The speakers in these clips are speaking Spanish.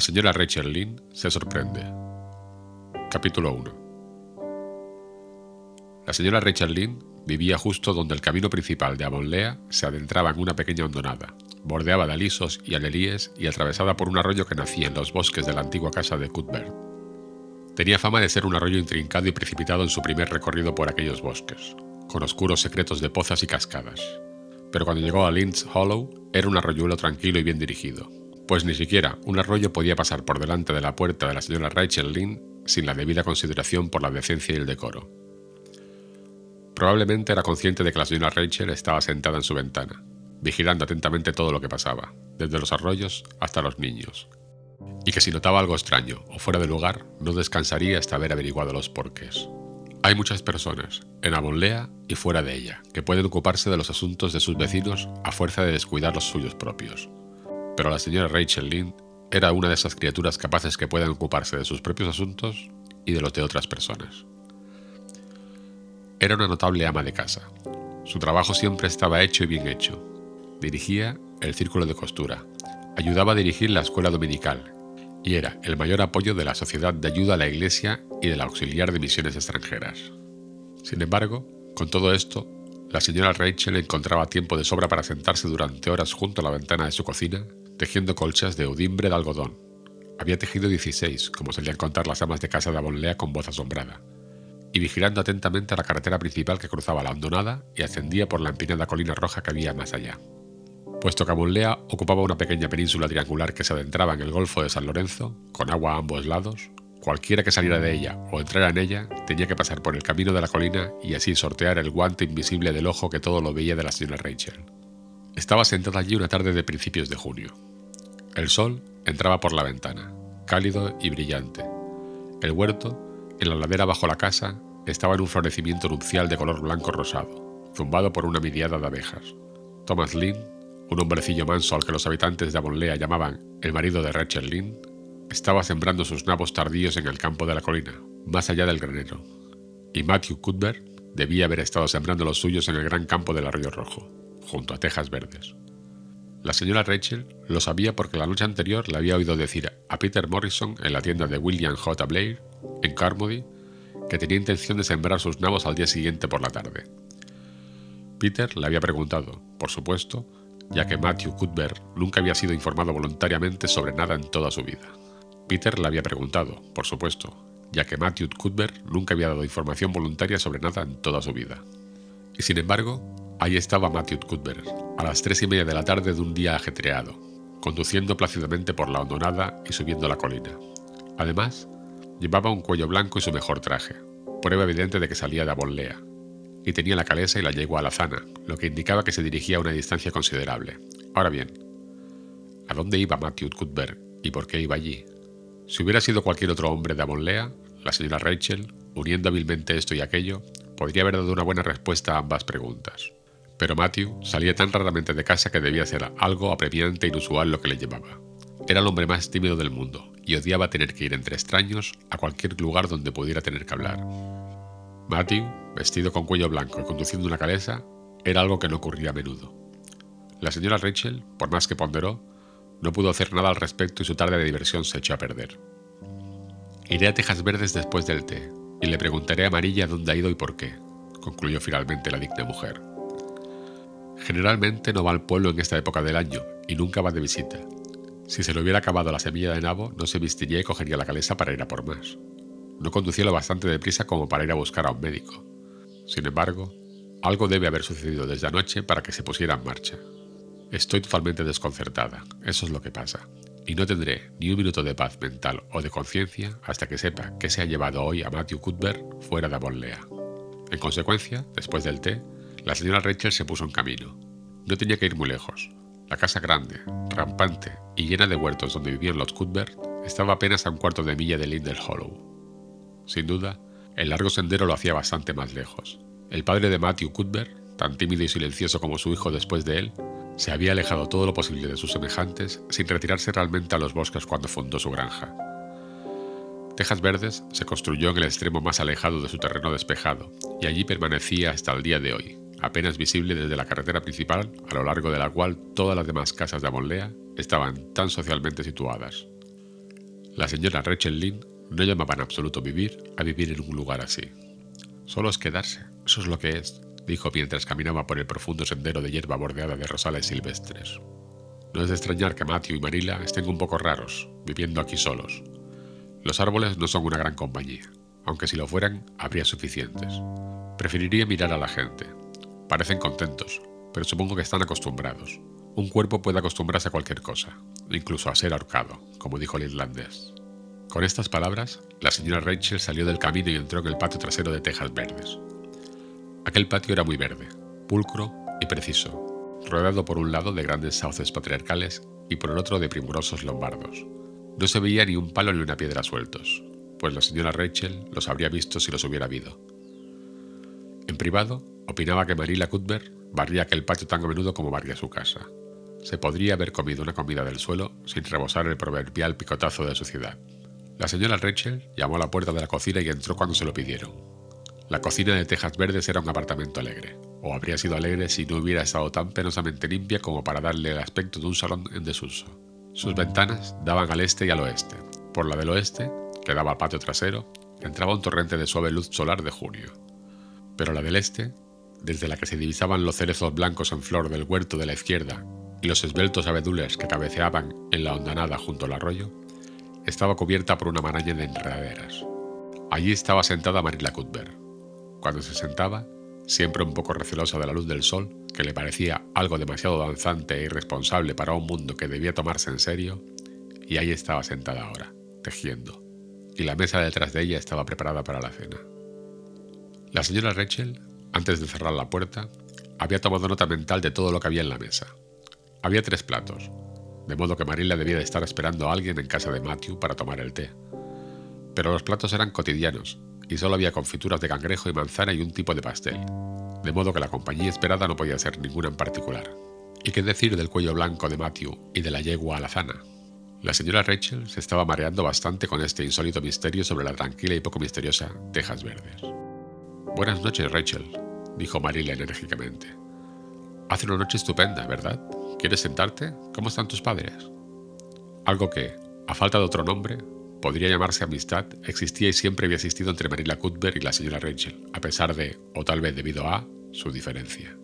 La señora Rachel Lynn se sorprende. Capítulo 1 La señora Rachel Lynn vivía justo donde el camino principal de Avonlea se adentraba en una pequeña hondonada, bordeaba de alisos y alelíes y atravesada por un arroyo que nacía en los bosques de la antigua casa de Cuthbert. Tenía fama de ser un arroyo intrincado y precipitado en su primer recorrido por aquellos bosques, con oscuros secretos de pozas y cascadas. Pero cuando llegó a Lynch Hollow, era un arroyuelo tranquilo y bien dirigido, pues ni siquiera un arroyo podía pasar por delante de la puerta de la señora Rachel Lynn sin la debida consideración por la decencia y el decoro. Probablemente era consciente de que la señora Rachel estaba sentada en su ventana, vigilando atentamente todo lo que pasaba, desde los arroyos hasta los niños, y que si notaba algo extraño o fuera de lugar, no descansaría hasta haber averiguado los porqués. Hay muchas personas, en Avonlea y fuera de ella, que pueden ocuparse de los asuntos de sus vecinos a fuerza de descuidar los suyos propios pero la señora Rachel Lynn era una de esas criaturas capaces que pueden ocuparse de sus propios asuntos y de los de otras personas. Era una notable ama de casa. Su trabajo siempre estaba hecho y bien hecho. Dirigía el círculo de costura, ayudaba a dirigir la escuela dominical y era el mayor apoyo de la Sociedad de Ayuda a la Iglesia y del Auxiliar de Misiones Extranjeras. Sin embargo, con todo esto, la señora Rachel encontraba tiempo de sobra para sentarse durante horas junto a la ventana de su cocina tejiendo colchas de udimbre de algodón. Había tejido 16, como solían contar las amas de casa de Avonlea con voz asombrada, y vigilando atentamente la carretera principal que cruzaba la hondonada y ascendía por la empinada colina roja que había más allá. Puesto que Avonlea ocupaba una pequeña península triangular que se adentraba en el Golfo de San Lorenzo, con agua a ambos lados, cualquiera que saliera de ella o entrara en ella tenía que pasar por el camino de la colina y así sortear el guante invisible del ojo que todo lo veía de la señora Rachel. Estaba sentada allí una tarde de principios de junio. El sol entraba por la ventana, cálido y brillante. El huerto, en la ladera bajo la casa, estaba en un florecimiento nupcial de color blanco rosado, zumbado por una miriada de abejas. Thomas Lynn, un hombrecillo manso al que los habitantes de Avonlea llamaban el marido de Rachel Lynn, estaba sembrando sus nabos tardíos en el campo de la colina, más allá del granero. Y Matthew Cuthbert debía haber estado sembrando los suyos en el gran campo del Arroyo Rojo, junto a tejas verdes. La señora Rachel lo sabía porque la noche anterior le había oído decir a Peter Morrison en la tienda de William J. Blair, en Carmody, que tenía intención de sembrar sus nabos al día siguiente por la tarde. Peter le había preguntado, por supuesto, ya que Matthew Cuthbert nunca había sido informado voluntariamente sobre nada en toda su vida. Peter le había preguntado, por supuesto, ya que Matthew Cuthbert nunca había dado información voluntaria sobre nada en toda su vida. Y sin embargo, Ahí estaba Matthew Cuthbert, a las tres y media de la tarde de un día ajetreado, conduciendo plácidamente por la hondonada y subiendo la colina. Además, llevaba un cuello blanco y su mejor traje, prueba evidente de que salía de Avonlea, y tenía la calesa y la yegua alazana, lo que indicaba que se dirigía a una distancia considerable. Ahora bien, ¿a dónde iba Matthew Cuthbert y por qué iba allí? Si hubiera sido cualquier otro hombre de Avonlea, la señora Rachel, uniendo hábilmente esto y aquello, podría haber dado una buena respuesta a ambas preguntas pero Matthew salía tan raramente de casa que debía ser algo apremiante e inusual lo que le llevaba. Era el hombre más tímido del mundo y odiaba tener que ir entre extraños a cualquier lugar donde pudiera tener que hablar. Matthew, vestido con cuello blanco y conduciendo una calesa, era algo que no ocurría a menudo. La señora Rachel, por más que ponderó, no pudo hacer nada al respecto y su tarde de diversión se echó a perder. Iré a Tejas Verdes después del té y le preguntaré a Amarilla dónde ha ido y por qué, concluyó finalmente la digna mujer. Generalmente no va al pueblo en esta época del año y nunca va de visita. Si se le hubiera acabado la semilla de nabo, no se vestiría y cogería la calesa para ir a por más. No conducía lo bastante deprisa como para ir a buscar a un médico. Sin embargo, algo debe haber sucedido desde anoche para que se pusiera en marcha. Estoy totalmente desconcertada, eso es lo que pasa, y no tendré ni un minuto de paz mental o de conciencia hasta que sepa que se ha llevado hoy a Matthew Cuthbert fuera de Avonlea. En consecuencia, después del té, la señora Rachel se puso en camino. No tenía que ir muy lejos. La casa grande, rampante y llena de huertos donde vivían los Cuthbert estaba apenas a un cuarto de milla de Lindell Hollow. Sin duda, el largo sendero lo hacía bastante más lejos. El padre de Matthew Cuthbert, tan tímido y silencioso como su hijo después de él, se había alejado todo lo posible de sus semejantes sin retirarse realmente a los bosques cuando fundó su granja. Tejas Verdes se construyó en el extremo más alejado de su terreno despejado y allí permanecía hasta el día de hoy, apenas visible desde la carretera principal, a lo largo de la cual todas las demás casas de Avonlea estaban tan socialmente situadas. La señora Rachel Lynn no llamaba en absoluto vivir a vivir en un lugar así. Solo es quedarse, eso es lo que es, dijo mientras caminaba por el profundo sendero de hierba bordeada de rosales silvestres. No es de extrañar que Matthew y Marilla estén un poco raros, viviendo aquí solos. Los árboles no son una gran compañía, aunque si lo fueran, habría suficientes. Preferiría mirar a la gente. Parecen contentos, pero supongo que están acostumbrados. Un cuerpo puede acostumbrarse a cualquier cosa, incluso a ser ahorcado, como dijo el irlandés. Con estas palabras, la señora Rachel salió del camino y entró en el patio trasero de tejas verdes. Aquel patio era muy verde, pulcro y preciso, rodeado por un lado de grandes sauces patriarcales y por el otro de primorosos lombardos. No se veía ni un palo ni una piedra sueltos, pues la señora Rachel los habría visto si los hubiera habido. En privado, opinaba que Marilla Cuthbert barría aquel patio tan a menudo como barría su casa. Se podría haber comido una comida del suelo sin rebosar el proverbial picotazo de suciedad. La señora Rachel llamó a la puerta de la cocina y entró cuando se lo pidieron. La cocina de tejas verdes era un apartamento alegre, o habría sido alegre si no hubiera estado tan penosamente limpia como para darle el aspecto de un salón en desuso. Sus ventanas daban al este y al oeste. Por la del oeste, que daba al patio trasero, entraba un torrente de suave luz solar de junio. Pero la del este, desde la que se divisaban los cerezos blancos en flor del huerto de la izquierda y los esbeltos abedules que cabeceaban en la hondanada junto al arroyo, estaba cubierta por una maraña de enredaderas. Allí estaba sentada Marilla Cuthbert, cuando se sentaba, siempre un poco recelosa de la luz del sol, que le parecía algo demasiado danzante e irresponsable para un mundo que debía tomarse en serio, y ahí estaba sentada ahora, tejiendo, y la mesa detrás de ella estaba preparada para la cena. La señora Rachel, antes de cerrar la puerta, había tomado nota mental de todo lo que había en la mesa. Había tres platos, de modo que Marilla debía de estar esperando a alguien en casa de Matthew para tomar el té. Pero los platos eran cotidianos y solo había confituras de cangrejo y manzana y un tipo de pastel, de modo que la compañía esperada no podía ser ninguna en particular. ¿Y qué decir del cuello blanco de Matthew y de la yegua alazana? La señora Rachel se estaba mareando bastante con este insólito misterio sobre la tranquila y poco misteriosa Tejas Verdes. Buenas noches, Rachel, dijo Marilla enérgicamente. Hace una noche estupenda, ¿verdad? ¿Quieres sentarte? ¿Cómo están tus padres? Algo que, a falta de otro nombre, podría llamarse amistad existía y siempre había existido entre Marilla Cuthbert y la señora Rachel, a pesar de, o tal vez debido a, su diferencia.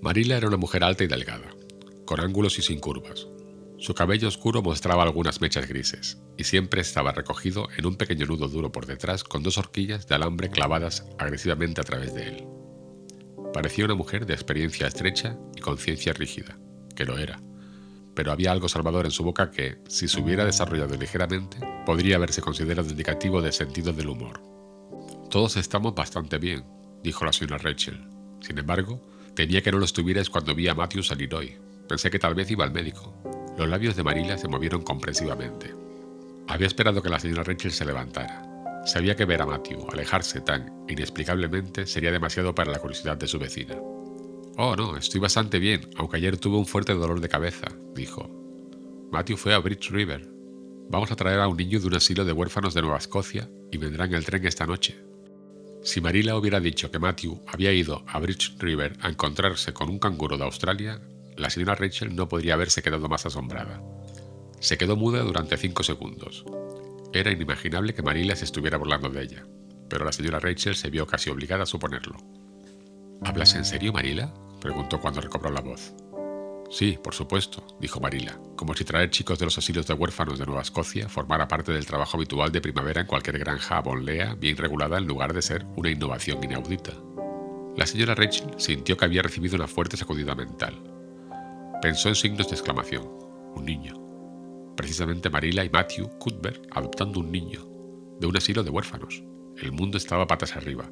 Marilla era una mujer alta y delgada, con ángulos y sin curvas. Su cabello oscuro mostraba algunas mechas grises, y siempre estaba recogido en un pequeño nudo duro por detrás con dos horquillas de alambre clavadas agresivamente a través de él. Parecía una mujer de experiencia estrecha y conciencia rígida, que lo era, pero había algo salvador en su boca que, si se hubiera desarrollado ligeramente, podría haberse considerado indicativo de sentido del humor. Todos estamos bastante bien, dijo la señora Rachel. Sin embargo, temía que no lo estuvierais cuando vi a Matthew salir hoy. Pensé que tal vez iba al médico. Los labios de Marilla se movieron comprensivamente. Había esperado que la señora Rachel se levantara. Sabía que ver a Matthew alejarse tan inexplicablemente sería demasiado para la curiosidad de su vecina. Oh, no, estoy bastante bien, aunque ayer tuve un fuerte dolor de cabeza, dijo. Matthew fue a Bridge River. Vamos a traer a un niño de un asilo de huérfanos de Nueva Escocia y vendrá en el tren esta noche. Si Marilla hubiera dicho que Matthew había ido a Bridge River a encontrarse con un canguro de Australia, la señora Rachel no podría haberse quedado más asombrada. Se quedó muda durante cinco segundos. Era inimaginable que Marilla se estuviera burlando de ella, pero la señora Rachel se vio casi obligada a suponerlo. ¿Hablas en serio, Marilla? preguntó cuando recobró la voz. Sí, por supuesto, dijo Marila, como si traer chicos de los asilos de huérfanos de Nueva Escocia formara parte del trabajo habitual de primavera en cualquier granja bonlea bien regulada en lugar de ser una innovación inaudita. La señora Rachel sintió que había recibido una fuerte sacudida mental. Pensó en signos de exclamación. Un niño. Precisamente Marila y Matthew Cuthbert adoptando un niño, de un asilo de huérfanos. El mundo estaba patas arriba.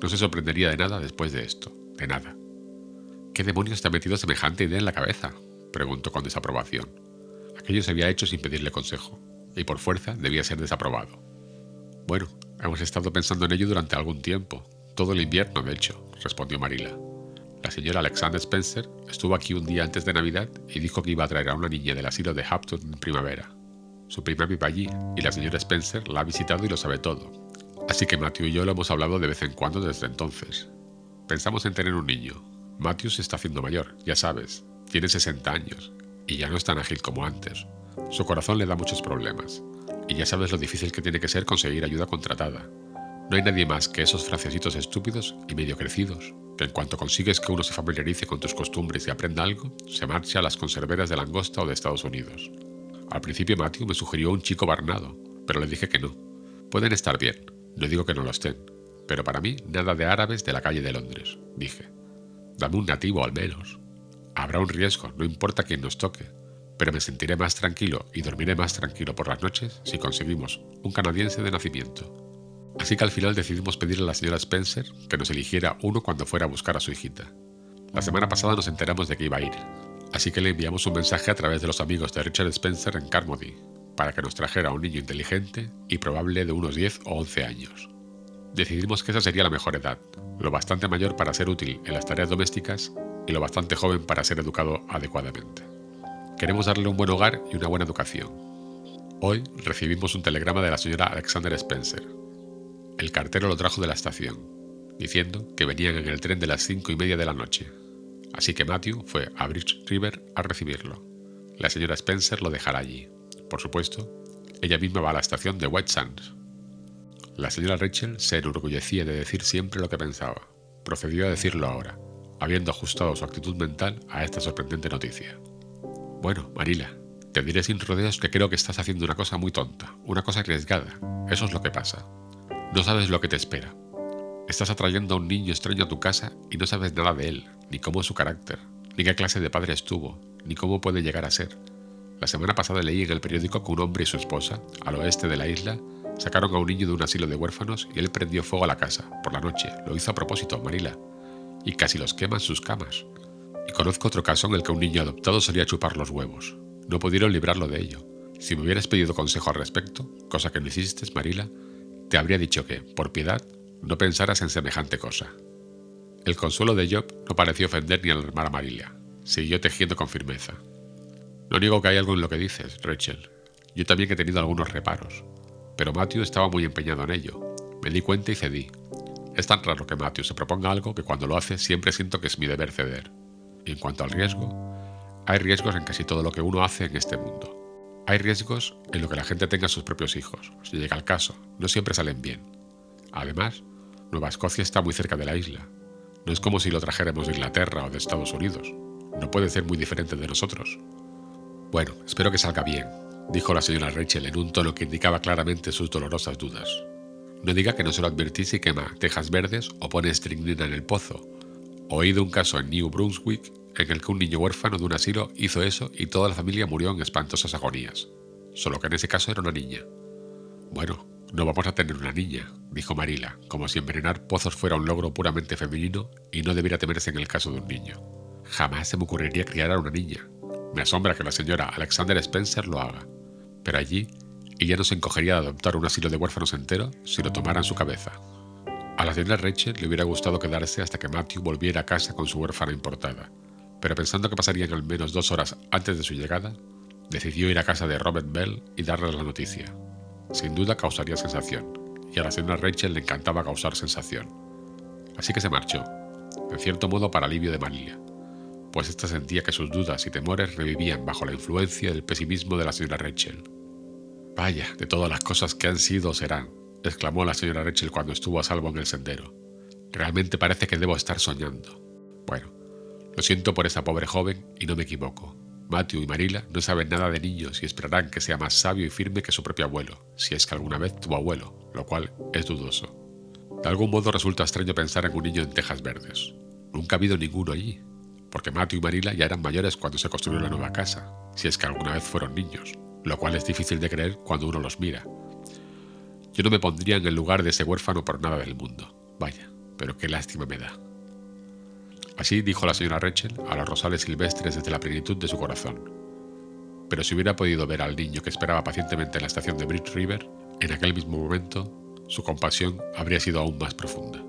No se sorprendería de nada después de esto, de nada. ¿Qué demonios te ha metido semejante idea en la cabeza? preguntó con desaprobación. Aquello se había hecho sin pedirle consejo, y por fuerza debía ser desaprobado. Bueno, hemos estado pensando en ello durante algún tiempo, todo el invierno, de hecho, respondió Marila. La señora Alexander Spencer estuvo aquí un día antes de Navidad y dijo que iba a traer a una niña del asilo de Hampton en primavera. Su prima vive allí y la señora Spencer la ha visitado y lo sabe todo. Así que Matthew y yo lo hemos hablado de vez en cuando desde entonces. pensamos en tener un niño. Matthew se está haciendo mayor, ya sabes, tiene 60 años, y ya no es tan ágil como antes. Su corazón le da muchos problemas, y ya sabes lo difícil que tiene que ser conseguir ayuda contratada. No hay nadie más que esos francesitos estúpidos y medio crecidos, que en cuanto consigues que uno se familiarice con tus costumbres y aprenda algo, se marcha a las conserveras de langosta o de Estados Unidos. Al principio Matthew me sugirió un chico barnado, pero le dije que no. Pueden estar bien, no digo que no lo estén, pero para mí nada de árabes de la calle de Londres, dije. Dame un nativo al menos. Habrá un riesgo, no importa quién nos toque, pero me sentiré más tranquilo y dormiré más tranquilo por las noches si conseguimos un canadiense de nacimiento. Así que al final decidimos pedirle a la señora Spencer que nos eligiera uno cuando fuera a buscar a su hijita. La semana pasada nos enteramos de que iba a ir, así que le enviamos un mensaje a través de los amigos de Richard Spencer en Carmody, para que nos trajera un niño inteligente y probable de unos 10 o 11 años. Decidimos que esa sería la mejor edad, lo bastante mayor para ser útil en las tareas domésticas y lo bastante joven para ser educado adecuadamente. Queremos darle un buen hogar y una buena educación. Hoy recibimos un telegrama de la señora Alexander Spencer, el cartero lo trajo de la estación, diciendo que venían en el tren de las cinco y media de la noche. Así que Matthew fue a Bridge River a recibirlo. La señora Spencer lo dejará allí. Por supuesto, ella misma va a la estación de White Sands. La señora Rachel se enorgullecía de decir siempre lo que pensaba. Procedió a decirlo ahora, habiendo ajustado su actitud mental a esta sorprendente noticia. Bueno, Marila, te diré sin rodeos que creo que estás haciendo una cosa muy tonta, una cosa arriesgada. Eso es lo que pasa. No sabes lo que te espera. Estás atrayendo a un niño extraño a tu casa y no sabes nada de él, ni cómo es su carácter, ni qué clase de padre estuvo, ni cómo puede llegar a ser. La semana pasada leí en el periódico que un hombre y su esposa, al oeste de la isla, sacaron a un niño de un asilo de huérfanos y él prendió fuego a la casa, por la noche. Lo hizo a propósito, Marila. Y casi los queman sus camas. Y conozco otro caso en el que un niño adoptado solía chupar los huevos. No pudieron librarlo de ello. Si me hubieras pedido consejo al respecto, cosa que no hiciste, Marila, te habría dicho que, por piedad, no pensaras en semejante cosa. El consuelo de Job no pareció ofender ni alarmar a Marilia. Siguió tejiendo con firmeza. No niego que hay algo en lo que dices, Rachel. Yo también he tenido algunos reparos. Pero Matthew estaba muy empeñado en ello. Me di cuenta y cedí. Es tan raro que Matthew se proponga algo que cuando lo hace siempre siento que es mi deber ceder. Y en cuanto al riesgo, hay riesgos en casi todo lo que uno hace en este mundo. Hay riesgos en lo que la gente tenga sus propios hijos, si llega el caso, no siempre salen bien. Además, Nueva Escocia está muy cerca de la isla. No es como si lo trajéramos de Inglaterra o de Estados Unidos. No puede ser muy diferente de nosotros. Bueno, espero que salga bien, dijo la señora Rachel en un tono que indicaba claramente sus dolorosas dudas. No diga que no se lo advertí si quema tejas verdes o pone estricnina en el pozo. Oí de un caso en New Brunswick en el que un niño huérfano de un asilo hizo eso y toda la familia murió en espantosas agonías. Solo que en ese caso era una niña. Bueno, no vamos a tener una niña, dijo Marila, como si envenenar pozos fuera un logro puramente femenino y no debiera temerse en el caso de un niño. Jamás se me ocurriría criar a una niña. Me asombra que la señora Alexander Spencer lo haga. Pero allí, ella no se encogería de adoptar un asilo de huérfanos entero si lo tomara en su cabeza. A la señora Rachel le hubiera gustado quedarse hasta que Matthew volviera a casa con su huérfana importada, pero pensando que pasarían al menos dos horas antes de su llegada, decidió ir a casa de Robert Bell y darle la noticia. Sin duda causaría sensación, y a la señora Rachel le encantaba causar sensación. Así que se marchó, en cierto modo para alivio de Marilia, pues ésta sentía que sus dudas y temores revivían bajo la influencia del pesimismo de la señora Rachel. Vaya, de todas las cosas que han sido serán, exclamó la señora Rachel cuando estuvo a salvo en el sendero. Realmente parece que debo estar soñando. Bueno, lo siento por esa pobre joven y no me equivoco. Matthew y Marila no saben nada de niños y esperarán que sea más sabio y firme que su propio abuelo, si es que alguna vez tuvo abuelo, lo cual es dudoso. De algún modo resulta extraño pensar en un niño en tejas verdes. Nunca ha habido ninguno allí, porque Matthew y Marila ya eran mayores cuando se construyó la nueva casa, si es que alguna vez fueron niños, lo cual es difícil de creer cuando uno los mira. Yo no me pondría en el lugar de ese huérfano por nada del mundo. Vaya, pero qué lástima me da. Así dijo la señora Rachel a los rosales silvestres desde la plenitud de su corazón. Pero si hubiera podido ver al niño que esperaba pacientemente en la estación de Bridge River, en aquel mismo momento, su compasión habría sido aún más profunda.